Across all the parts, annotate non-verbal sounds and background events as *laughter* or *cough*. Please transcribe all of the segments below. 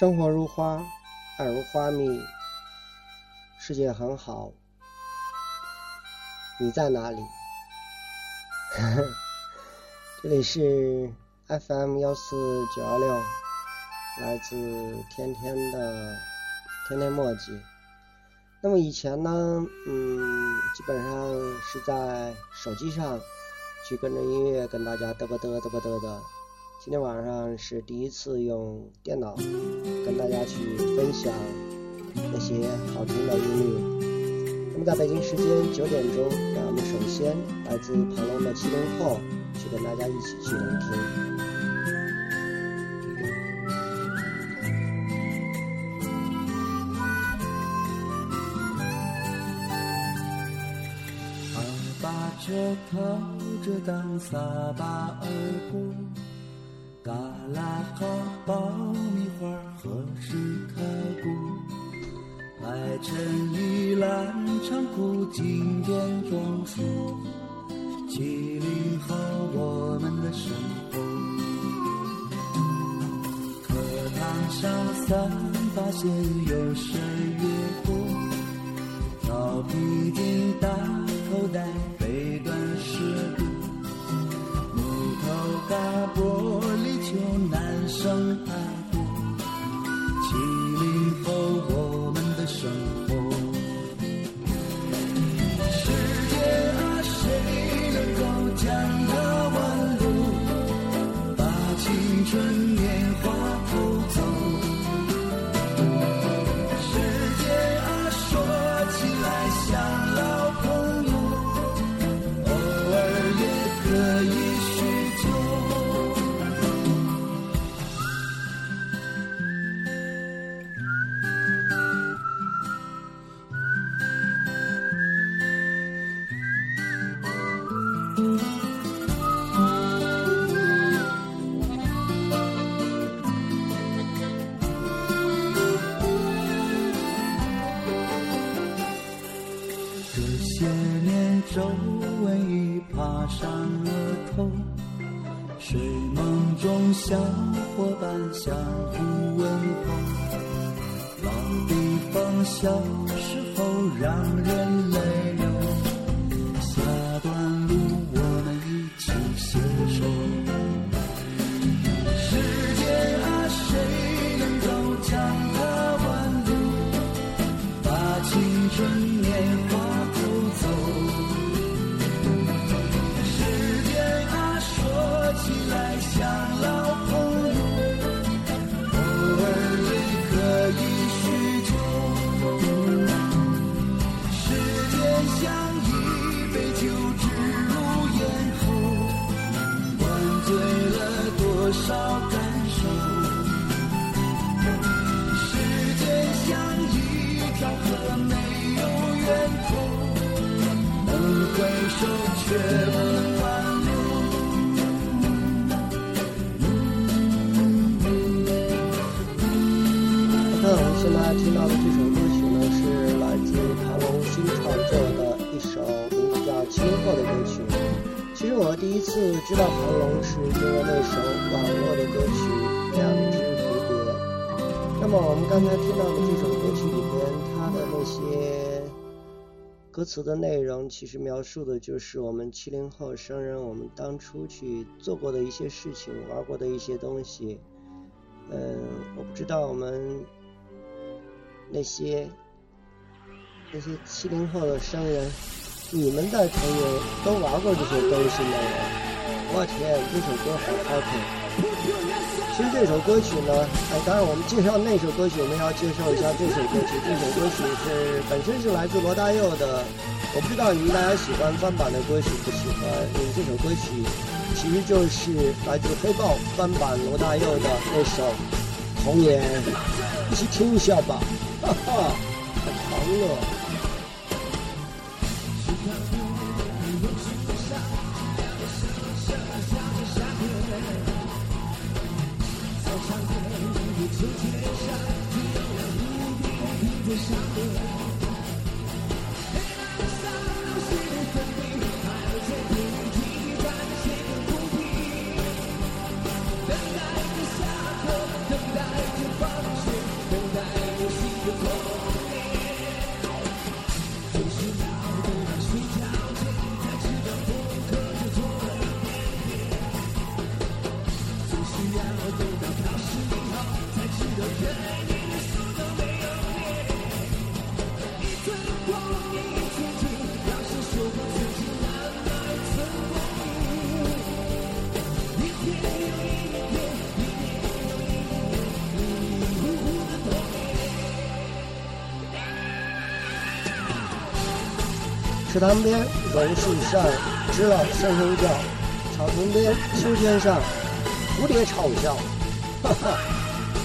生活如花，爱如花蜜，世界很好。你在哪里？*laughs* 这里是 FM 幺四九幺六，来自天天的天天墨迹。那么以前呢，嗯，基本上是在手机上去跟着音乐跟大家嘚啵嘚嘚啵嘚的。今天晚上是第一次用电脑跟大家去分享那些好听的音乐。那么在北京时间九点钟，让我们首先来自庞龙的七零后去跟大家一起去聆听。这套着当撒把儿鼓，嘎啦哈爆米花何时开鼓？白衬衣蓝长裤经典装束，七零后我们的生活。课堂上三八线有谁生皱纹已爬上额头睡梦中小伙伴相互问候老地方小时候让人龙是那首网络的歌曲《两只蝴蝶》。那么我们刚才听到的这首歌曲里边，它的那些歌词的内容，其实描述的就是我们七零后生人我们当初去做过的一些事情，玩过的一些东西。嗯，我不知道我们那些那些七零后的生人，你们的朋友都玩过这些东西没有？我天，这首歌好好听！其实这首歌曲呢，哎，当然我们介绍那首歌曲，我们要介绍一下这首歌曲。这首歌曲是本身是来自罗大佑的，我不知道你们大家喜欢翻版的歌曲不喜欢？因为这首歌曲其实就是来自黑豹翻版罗大佑的那首《童年》，一起听一下吧，哈哈，太狂了！塘边，榕树上，知了声声叫；草丛边，秋千上，蝴蝶嘲笑。哈哈，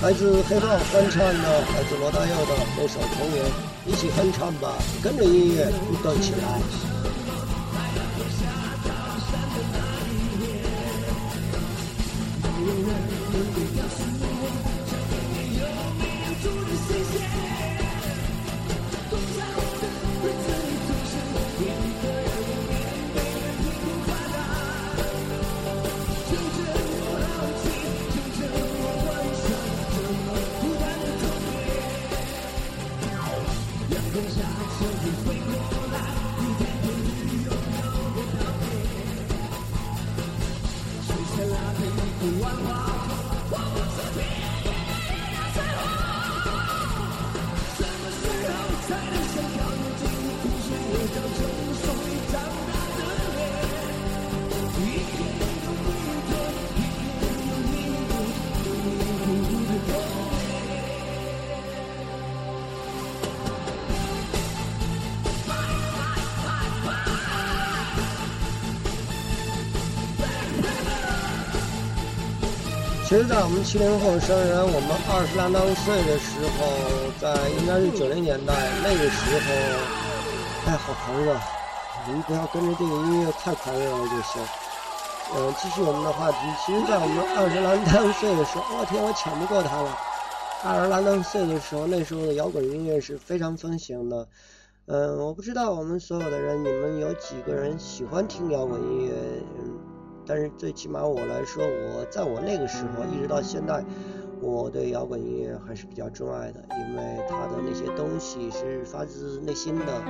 来自黑豹翻唱的，来自罗大佑的那首童年，一起哼唱吧，跟着音乐动起来。其实，在我们七零后生人，我们二十来当岁的时候，在应该是九零年代那个时候，哎，好狂热！您不要跟着这个音乐太狂热了就行。嗯，继续我们的话题。其实，在我们二十来当岁的时候，我天，我抢不过他了。二十来当岁的时候，那时候的摇滚音乐是非常风行的。嗯，我不知道我们所有的人，你们有几个人喜欢听摇滚音乐？嗯。*laughs* 但是最起码我来说，我在我那个时候一直到现在，我对摇滚音乐还是比较钟爱的，因为它的那些东西是发自内心的，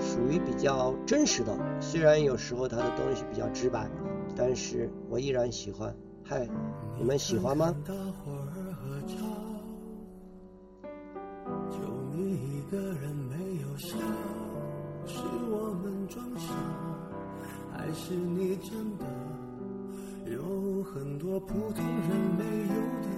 属于比较真实的。虽然有时候它的东西比较直白，但是我依然喜欢。嗨，你们喜欢吗？就你一个人没有笑，是我们装傻，还是你真的？很多普通人没有的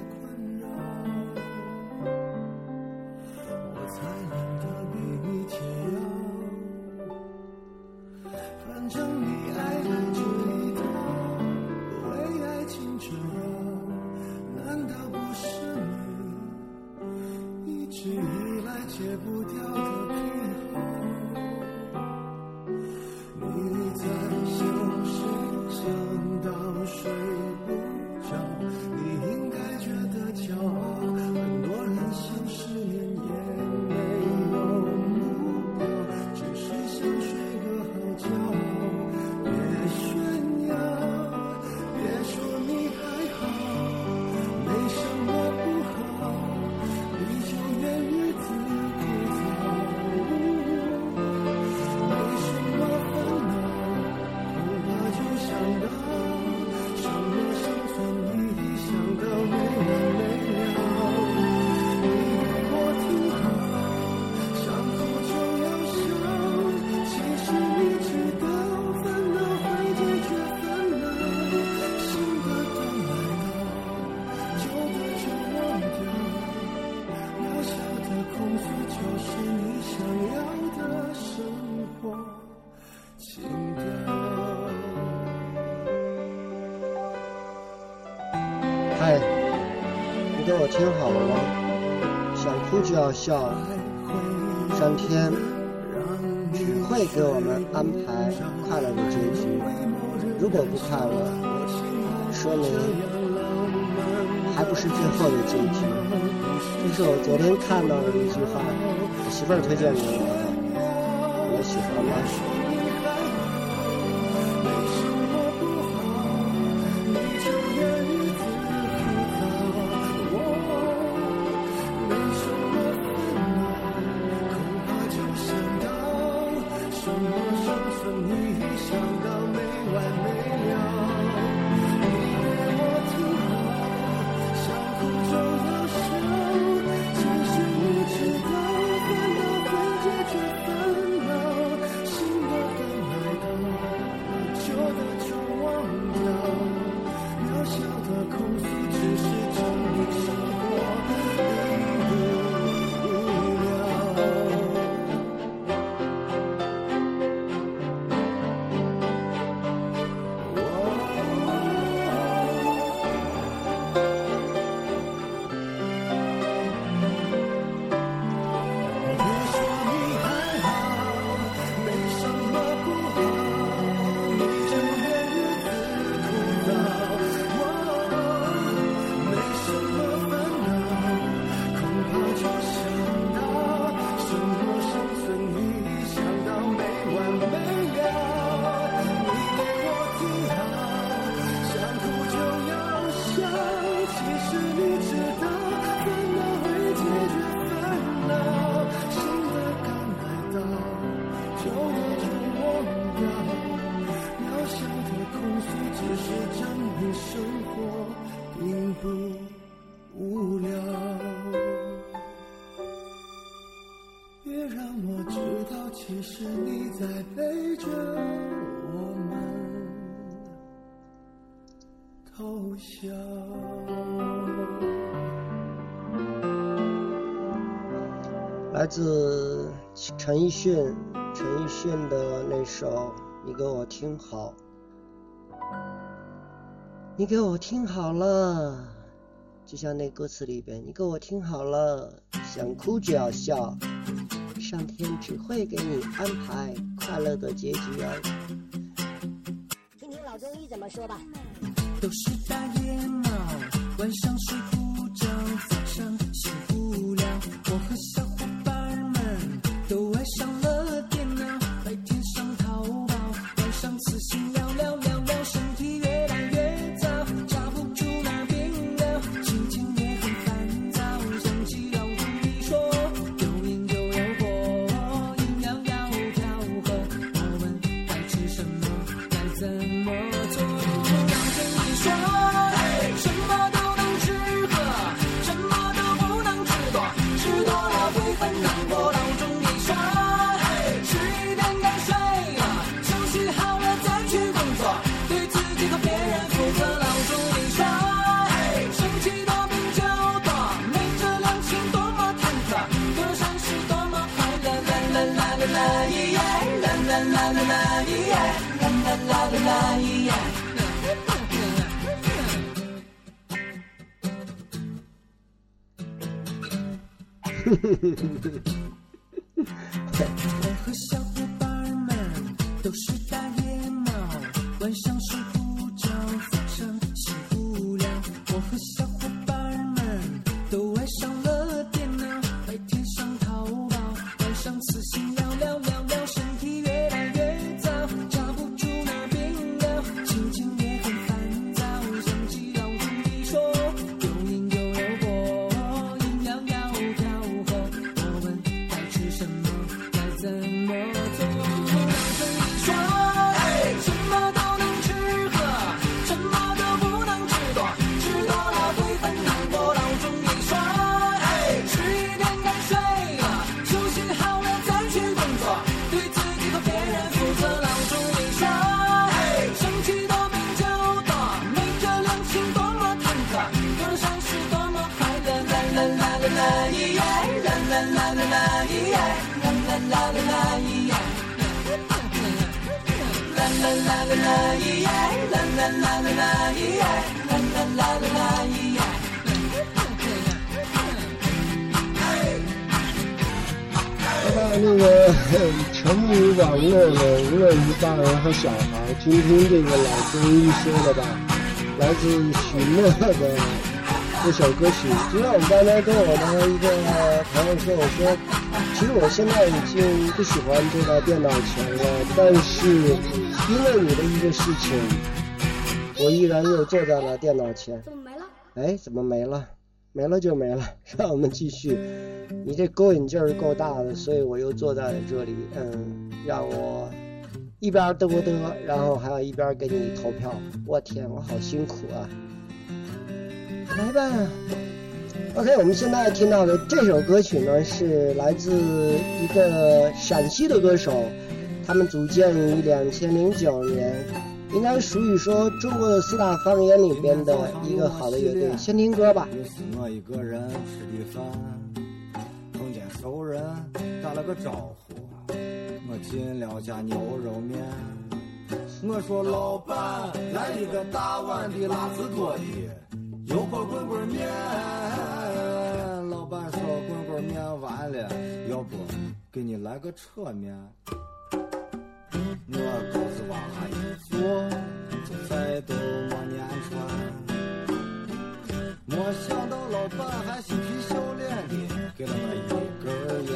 要笑，上天只会给我们安排快乐的结局。如果不快乐，说明还不是最后的结局。这是我昨天看到的一句话，我媳妇儿推荐给我的，你喜欢吗？来自陈奕迅，陈奕迅的那首《你给我听好》，你给我听好了，就像那歌词里边，你给我听好了，想哭就要笑，上天只会给你安排快乐的结局啊。听听老中医怎么说吧。都是大野猫，晚上睡不着，早上该怎我 *laughs* 和小伙伴们都是大野猫，晚上睡啦啦啦啦咿耶，啦啦啦啦啦咿耶，啦啦啦啦啦咿耶。他把那个沉迷网络的，无论是大人和小孩，听听这个老中医说的吧，来自许诺的这首歌曲。就像我们大家跟我的一个朋友说，我说，其实我现在已经不喜欢坐在电脑前了，但是因为你的一个事情，我依然又坐在了电脑前。怎么没了？哎，怎么没了？没了就没了，让我们继续。你这勾引劲儿够大的，所以我又坐在了这里，嗯，让我一边嘚啵嘚，然后还要一边给你投票。我天，我好辛苦啊！来吧，OK，我们现在听到的这首歌曲呢，是来自一个陕西的歌手，他们组建于两千零九年，应该属于说中国的四大方言里边的一个好的乐队。先听歌吧。有是我一个人吃的饭，碰见熟人打了个招呼，我进了家牛肉面。我说老板，来一个大碗的辣子多的，油泼棍棍面。老板说棍棍面完了，要不给你来个扯面。我钩子往下一坐，再都没撵穿。没想到老板还嬉皮笑脸的给了我一根烟。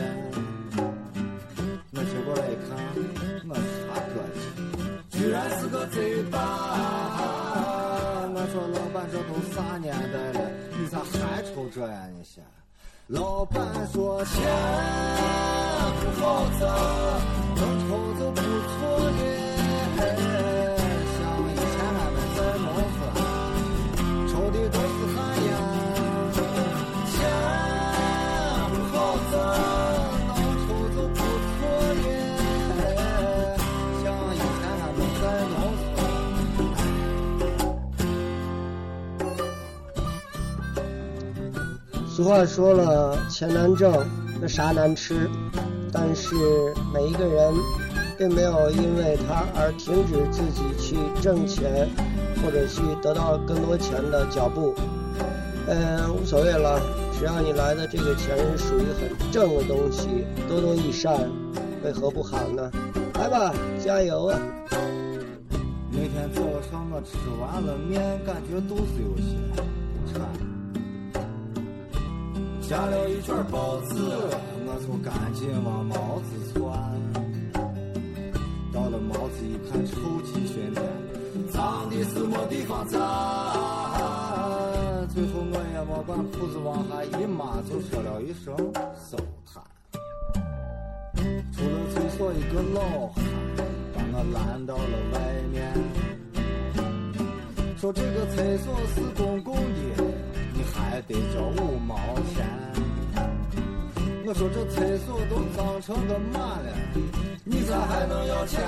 我接过来一看，我擦个去，居然是个贼大！我说老板，这都啥年代了，你咋还抽这呀？你先。老板说钱不好挣，能抽就不错话说了，钱难挣，那啥难吃，但是每一个人并没有因为它而停止自己去挣钱或者去得到更多钱的脚步。嗯，无所谓了，只要你来的这个钱是属于很正的东西，多多益善，为何不好呢？来吧，加油啊！那天早上我吃完了面，感觉肚子有些馋，夹了一卷包子，我就赶紧往帽子窜。到了帽子一看，臭气熏天，脏的是没地方站。最后我也没管裤子往下一抹，就说了一声收摊。出了厕所，一个老汉把我拦到了外面，说这个厕所是公共的，还得交五毛钱。我说这厕所都脏成个嘛了，你咋还能要钱？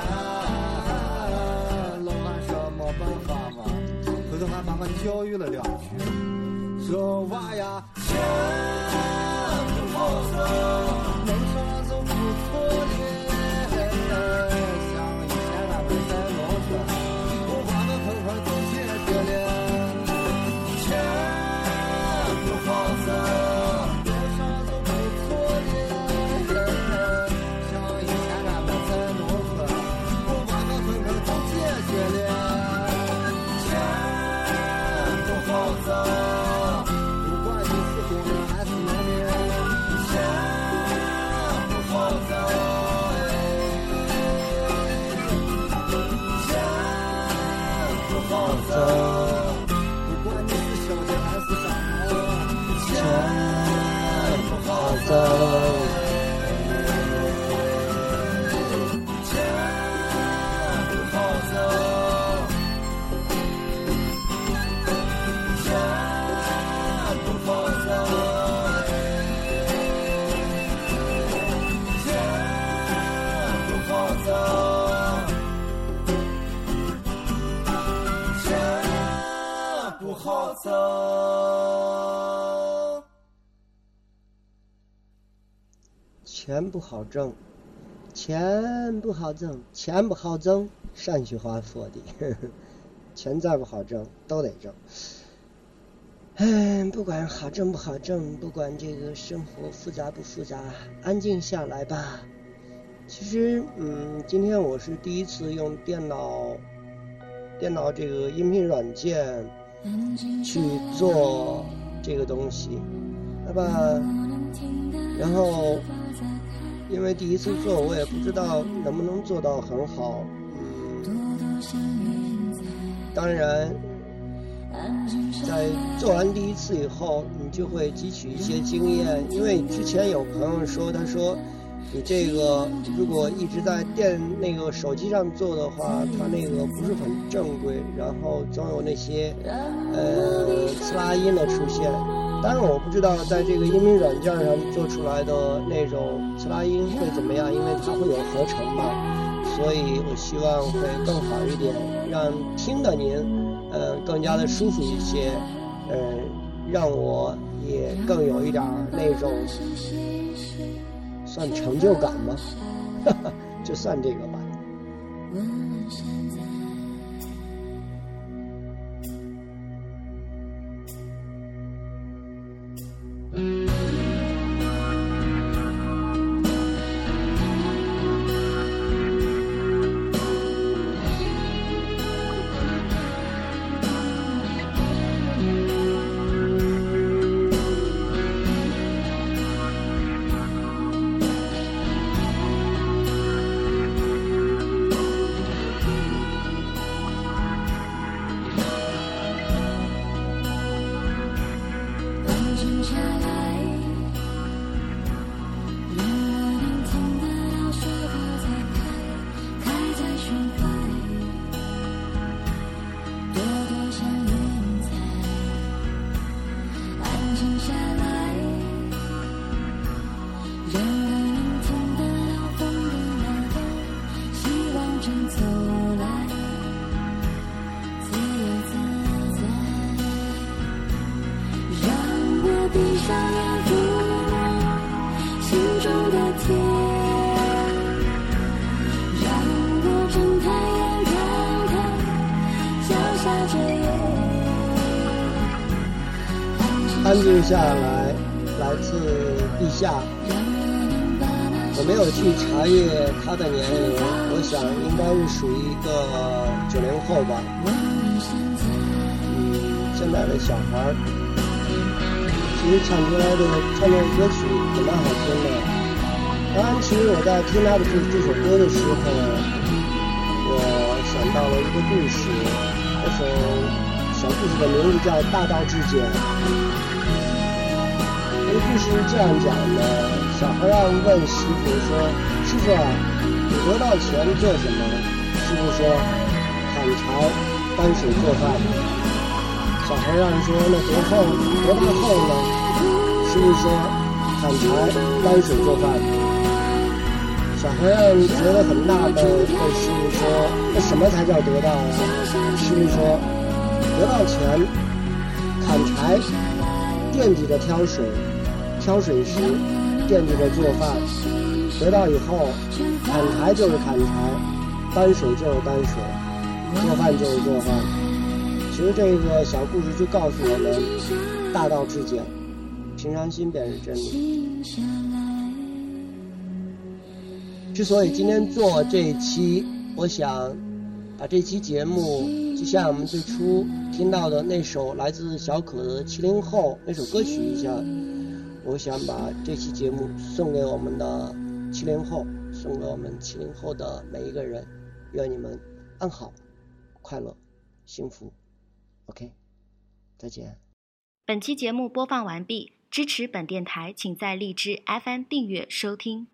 老汉说没办法嘛，回头还把我教育了两句。说娃呀，钱不好挣，好挣，钱不好挣，钱不好挣。陕西话说的，*laughs* 钱再不好挣，都得挣。哎，不管好挣不好挣，不管这个生活复杂不复杂，安静下来吧。其实，嗯，今天我是第一次用电脑，电脑这个音频软件去做这个东西，好吧？然后。因为第一次做，我也不知道能不能做到很好。当然，在做完第一次以后，你就会汲取一些经验。因为之前有朋友说，他说你这个如果一直在电那个手机上做的话，它那个不是很正规，然后总有那些呃刺啦音的出现。当然我不知道在这个音频软件上做出来的那种刺啦音会怎么样，因为它会有合成嘛，所以我希望会更好一点，让听的您，呃，更加的舒服一些，呃，让我也更有一点那种算成就感吗？哈哈，就算这个吧。安静下来，来自地下。我没有去查阅他的年龄，我想应该是属于一个九零后吧。嗯，现在的小孩儿，其实唱出来的唱的歌曲也蛮好听的。当然，其实我在听他的这这首歌的时候，我想到了一个故事。这首小故事的名字叫《大道至简》。这个故事是这样讲的。小和尚问师傅说：“师傅啊，你得到钱做什么？”师傅说：“砍柴、担水做饭。”小和尚说：“那得后得到后呢？”师傅说：“砍柴、担水做饭。”小和尚觉得很纳闷，问师傅说：“那什么才叫得到啊？”师傅说：“得到钱，砍柴，惦记着挑水，挑水时。”惦记着做饭，得到以后，砍柴就是砍柴，担水就是担水，做饭就是做饭。其实这个小故事就告诉我们：大道至简，平常心便是真理。之所以今天做这一期，我想把这期节目就像我们最初听到的那首来自小可的《七零后》那首歌曲一样。我想把这期节目送给我们的七零后，送给我们七零后的每一个人，愿你们安好、快乐、幸福。OK，再见。本期节目播放完毕，支持本电台，请在荔枝 FM 订阅收听。